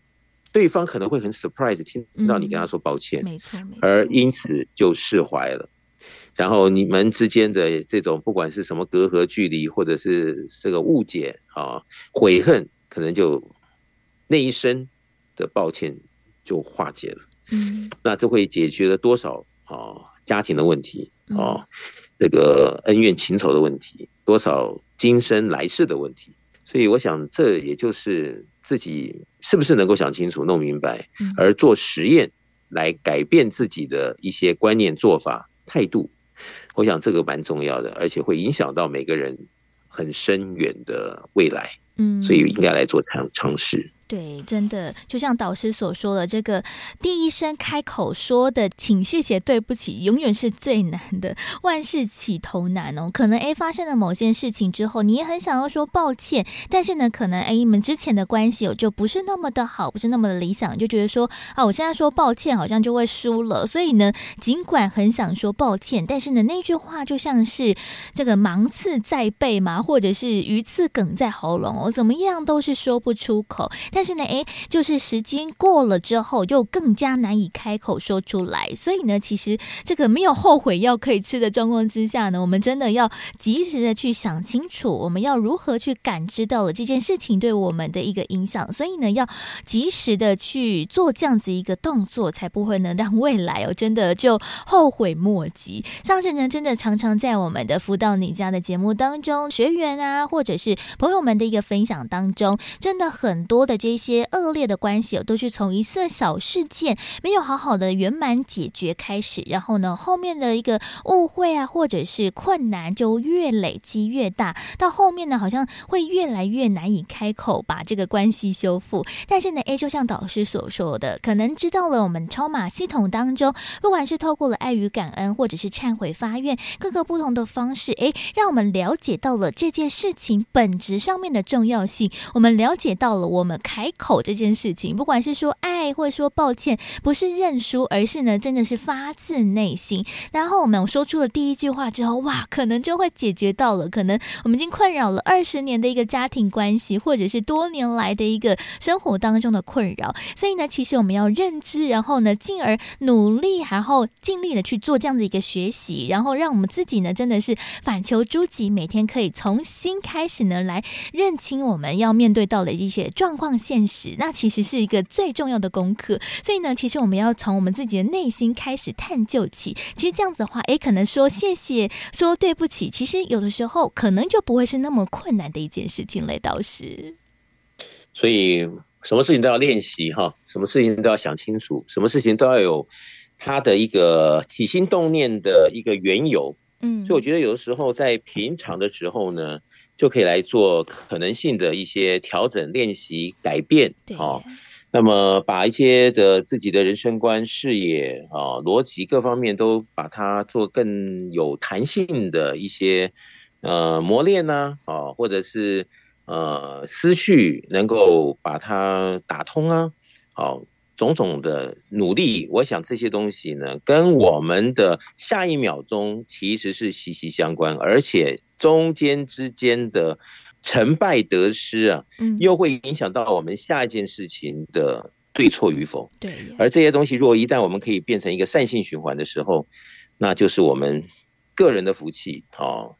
对方可能会很 surprise 听到你跟他说抱歉，嗯、没错，没错，而因此就释怀了。然后你们之间的这种不管是什么隔阂距离，或者是这个误解啊、悔恨，可能就那一生的抱歉就化解了。嗯，那这会解决了多少啊家庭的问题啊？嗯这个恩怨情仇的问题，多少今生来世的问题，所以我想，这也就是自己是不是能够想清楚、弄明白，而做实验来改变自己的一些观念、做法、态度。我想这个蛮重要的，而且会影响到每个人很深远的未来。嗯，所以应该来做尝尝试。对，真的就像导师所说的，这个第一声开口说的“请谢谢对不起”，永远是最难的。万事起头难哦，可能诶发生了某件事情之后，你也很想要说抱歉，但是呢，可能诶你们之前的关系就不是那么的好，不是那么的理想，就觉得说啊，我现在说抱歉好像就会输了，所以呢，尽管很想说抱歉，但是呢，那句话就像是这个芒刺在背嘛，或者是鱼刺梗在喉咙哦，怎么样都是说不出口，但。是呢，哎，就是时间过了之后，又更加难以开口说出来。所以呢，其实这个没有后悔药可以吃的状况之下呢，我们真的要及时的去想清楚，我们要如何去感知到了这件事情对我们的一个影响。所以呢，要及时的去做这样子一个动作，才不会呢让未来哦真的就后悔莫及。像是呢，真的常常在我们的辅导你家的节目当中，学员啊，或者是朋友们的一个分享当中，真的很多的这。些恶劣的关系都是从一次小事件没有好好的圆满解决开始，然后呢，后面的一个误会啊，或者是困难就越累积越大，到后面呢，好像会越来越难以开口把这个关系修复。但是呢，诶，就像导师所说的，可能知道了我们超马系统当中，不管是透过了爱与感恩，或者是忏悔发愿，各个不同的方式，诶，让我们了解到了这件事情本质上面的重要性，我们了解到了我们。开口这件事情，不管是说爱或者说抱歉，不是认输，而是呢，真的是发自内心。然后我们说出了第一句话之后，哇，可能就会解决到了，可能我们已经困扰了二十年的一个家庭关系，或者是多年来的一个生活当中的困扰。所以呢，其实我们要认知，然后呢，进而努力，然后尽力的去做这样子一个学习，然后让我们自己呢，真的是反求诸己，每天可以重新开始呢，来认清我们要面对到的一些状况现实。那其实是一个最重要的功课。所以呢，其实我们要从我们自己的内心开始探究起。其实这样子的话，诶，可能说谢谢，说对不起，其实有的时候可能就不会是那么困难的一件事情嘞，倒是。所以。什么事情都要练习哈，什么事情都要想清楚，什么事情都要有他的一个起心动念的一个缘由。嗯，所以我觉得有的时候在平常的时候呢，就可以来做可能性的一些调整、练习、改变。好，那么把一些的自己的人生观、视野啊、逻辑各方面都把它做更有弹性的一些呃磨练呢，啊，或者是。呃，思绪能够把它打通啊，好，种种的努力，我想这些东西呢，跟我们的下一秒钟其实是息息相关，而且中间之间的成败得失啊，嗯，又会影响到我们下一件事情的对错与否。对，而这些东西，如果一旦我们可以变成一个善性循环的时候，那就是我们个人的福气，哦，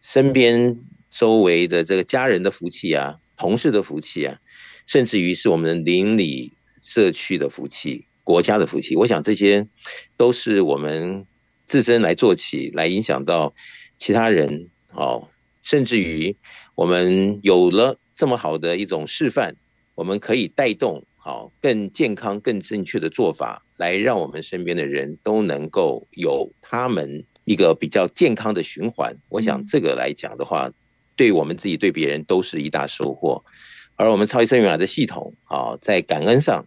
身边。周围的这个家人的福气啊，同事的福气啊，甚至于是我们邻里社区的福气、国家的福气，我想这些都是我们自身来做起，来影响到其他人哦，甚至于我们有了这么好的一种示范，我们可以带动好更健康、更正确的做法，来让我们身边的人都能够有他们一个比较健康的循环。我想这个来讲的话。对我们自己、对别人都是一大收获，而我们超级生命密码的系统啊，在感恩上，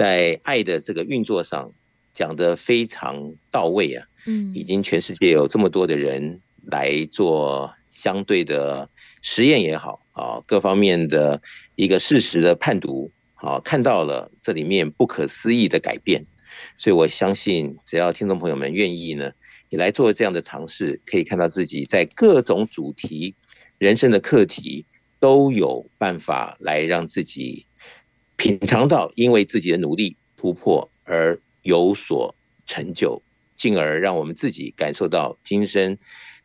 在爱的这个运作上讲得非常到位啊，嗯，已经全世界有这么多的人来做相对的实验也好啊，各方面的一个事实的判读啊，看到了这里面不可思议的改变，所以我相信，只要听众朋友们愿意呢，你来做这样的尝试，可以看到自己在各种主题。人生的课题都有办法来让自己品尝到，因为自己的努力突破而有所成就，进而让我们自己感受到今生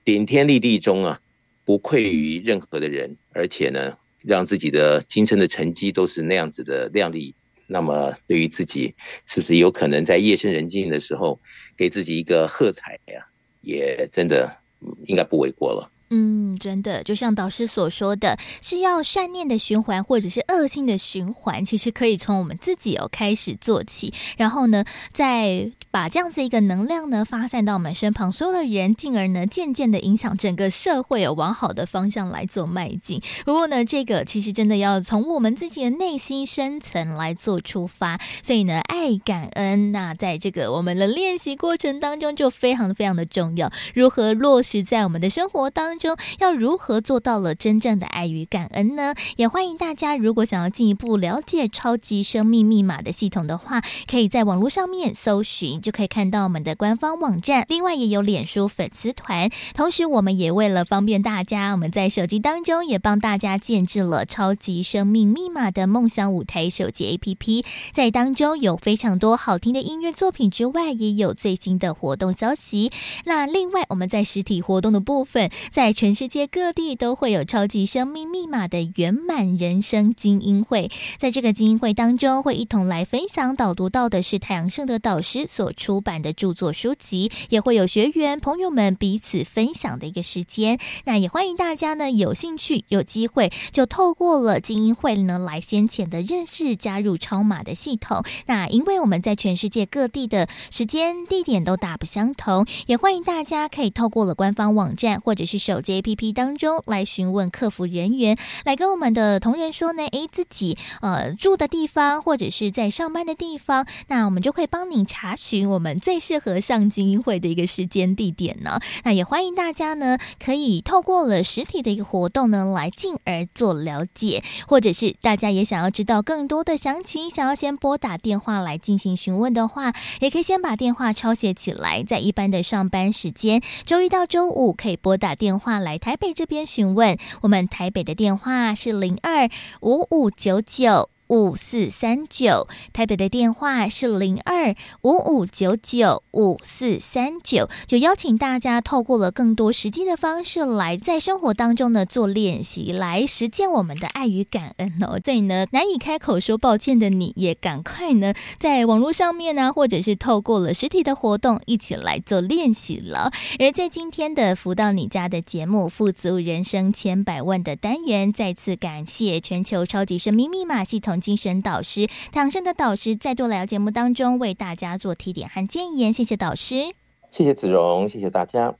顶天立地中啊，不愧于任何的人，而且呢，让自己的今生的成绩都是那样子的亮丽。那么，对于自己，是不是有可能在夜深人静的时候，给自己一个喝彩呀？也真的应该不为过了。嗯，真的，就像导师所说的，是要善念的循环，或者是恶性的循环，其实可以从我们自己哦开始做起，然后呢，再把这样子一个能量呢发散到我们身旁所有的人，进而呢渐渐的影响整个社会哦往好的方向来做迈进。不过呢，这个其实真的要从我们自己的内心深层来做出发，所以呢，爱感恩，那在这个我们的练习过程当中就非常非常的重要，如何落实在我们的生活当中。要如何做到了真正的爱与感恩呢？也欢迎大家，如果想要进一步了解超级生命密码的系统的话，可以在网络上面搜寻，就可以看到我们的官方网站。另外也有脸书粉丝团，同时我们也为了方便大家，我们在手机当中也帮大家建置了超级生命密码的梦想舞台手机 APP，在当中有非常多好听的音乐作品之外，也有最新的活动消息。那另外我们在实体活动的部分，在在全世界各地都会有超级生命密码的圆满人生精英会，在这个精英会当中，会一同来分享导读到的是太阳盛德导师所出版的著作书籍，也会有学员朋友们彼此分享的一个时间。那也欢迎大家呢，有兴趣有机会就透过了精英会呢，来先前的认识加入超码的系统。那因为我们在全世界各地的时间地点都大不相同，也欢迎大家可以透过了官方网站或者是手。手机 APP 当中来询问客服人员，来跟我们的同仁说呢，诶，自己呃住的地方或者是在上班的地方，那我们就可以帮你查询我们最适合上精英会的一个时间地点呢。那也欢迎大家呢，可以透过了实体的一个活动呢，来进而做了解，或者是大家也想要知道更多的详情，想要先拨打电话来进行询问的话，也可以先把电话抄写起来，在一般的上班时间，周一到周五可以拨打电话话来台北这边询问。我们台北的电话是零二五五九九。五四三九，台北的电话是零二五五九九五四三九，就邀请大家透过了更多实际的方式来在生活当中呢做练习，来实践我们的爱与感恩哦。所以呢，难以开口说抱歉的你也赶快呢，在网络上面呢，或者是透过了实体的活动一起来做练习了。而在今天的福到你家的节目《富足人生千百万》的单元，再次感谢全球超级生命密码系统。精神导师唐山的导师再度来到节目当中，为大家做提点和建言，谢谢导师，谢谢子荣，谢谢大家。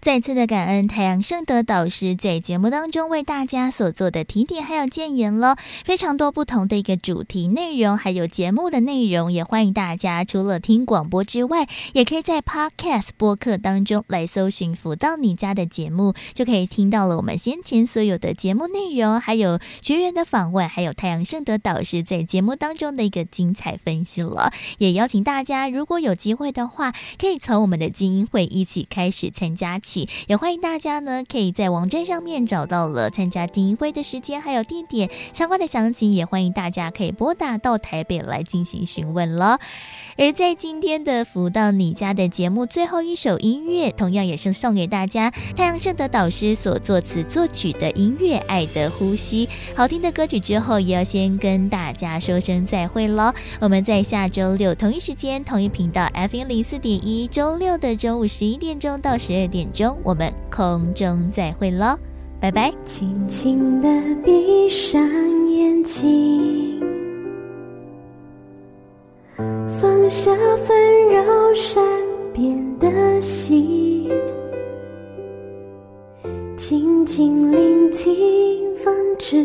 再次的感恩太阳盛德导师在节目当中为大家所做的提点还有建言了，非常多不同的一个主题内容，还有节目的内容，也欢迎大家除了听广播之外，也可以在 Podcast 播客当中来搜寻“福到你家”的节目，就可以听到了我们先前所有的节目内容，还有学员的访问，还有太阳盛德导师在节目当中的一个精彩分析了。也邀请大家，如果有机会的话，可以从我们的精英会一起开始参加。也欢迎大家呢，可以在网站上面找到了参加精英会的时间还有地点相关的详情，也欢迎大家可以拨打到台北来进行询问了。而在今天的福到你家的节目最后一首音乐，同样也是送给大家太阳盛德导师所作词作曲的音乐《爱的呼吸》。好听的歌曲之后，也要先跟大家说声再会喽。我们在下周六同一时间同一频道 FM 零四点一，周六的中午十一点钟到十二点钟，中我们空中再会喽，拜拜。轻轻的闭上眼睛。放下纷扰善变的心，静静聆听风之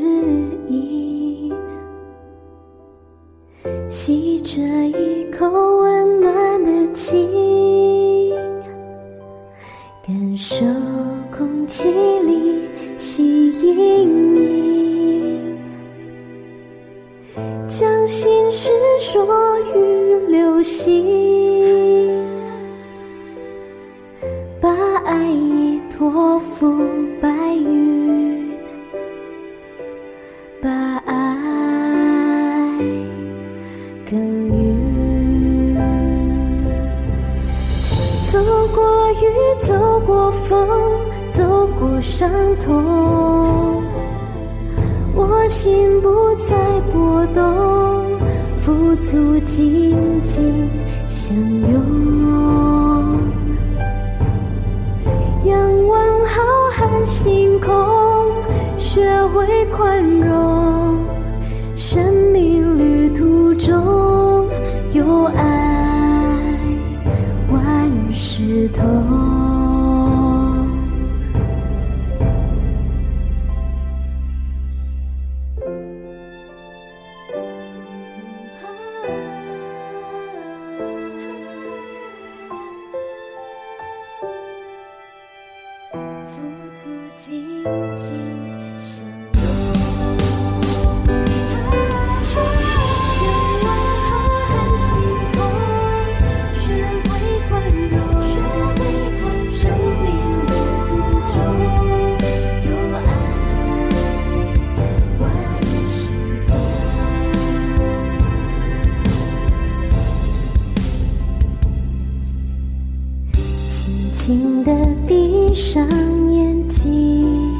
音，吸着一口温暖的气，手空气里吸引你，将心事说与。流星，把爱意托付白云，风，走过伤痛，我心不再波动。富足紧紧相拥，仰望浩瀚星空，学会宽容，轻轻地闭上眼睛，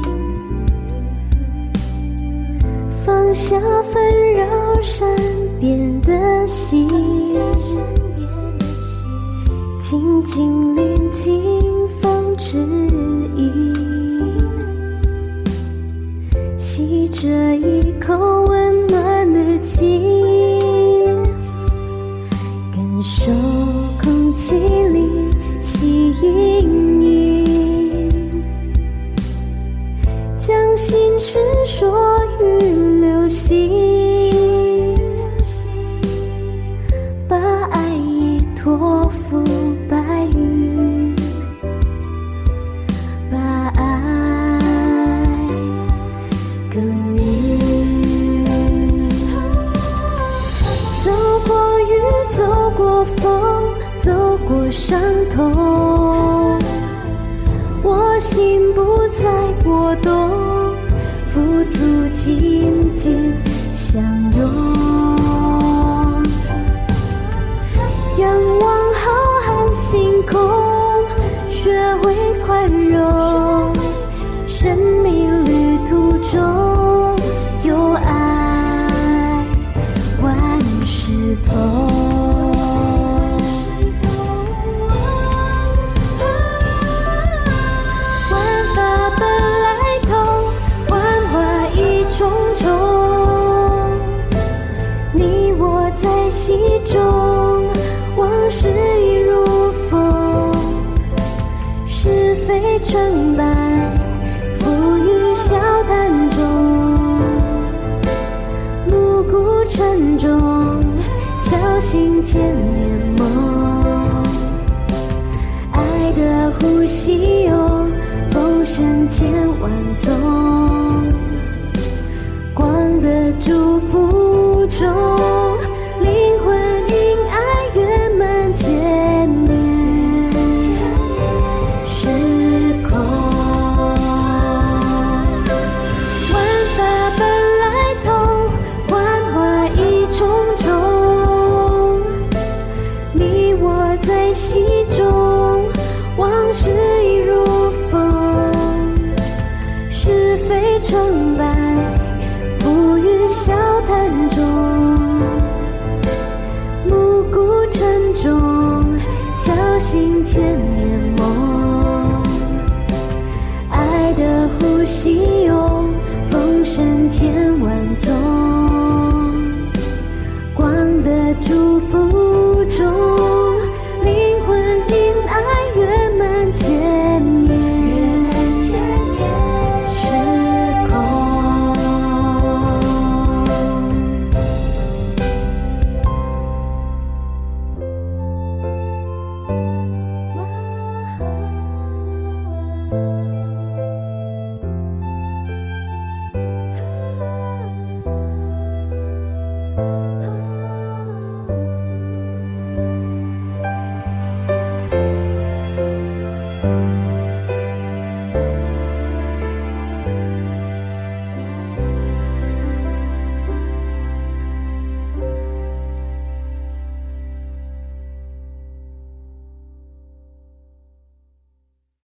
放下纷扰身边的心，静静聆听风指引，吸着一口温暖的气，感受空气。说中敲醒千年梦，爱的呼吸有风声千万种，光的祝福中。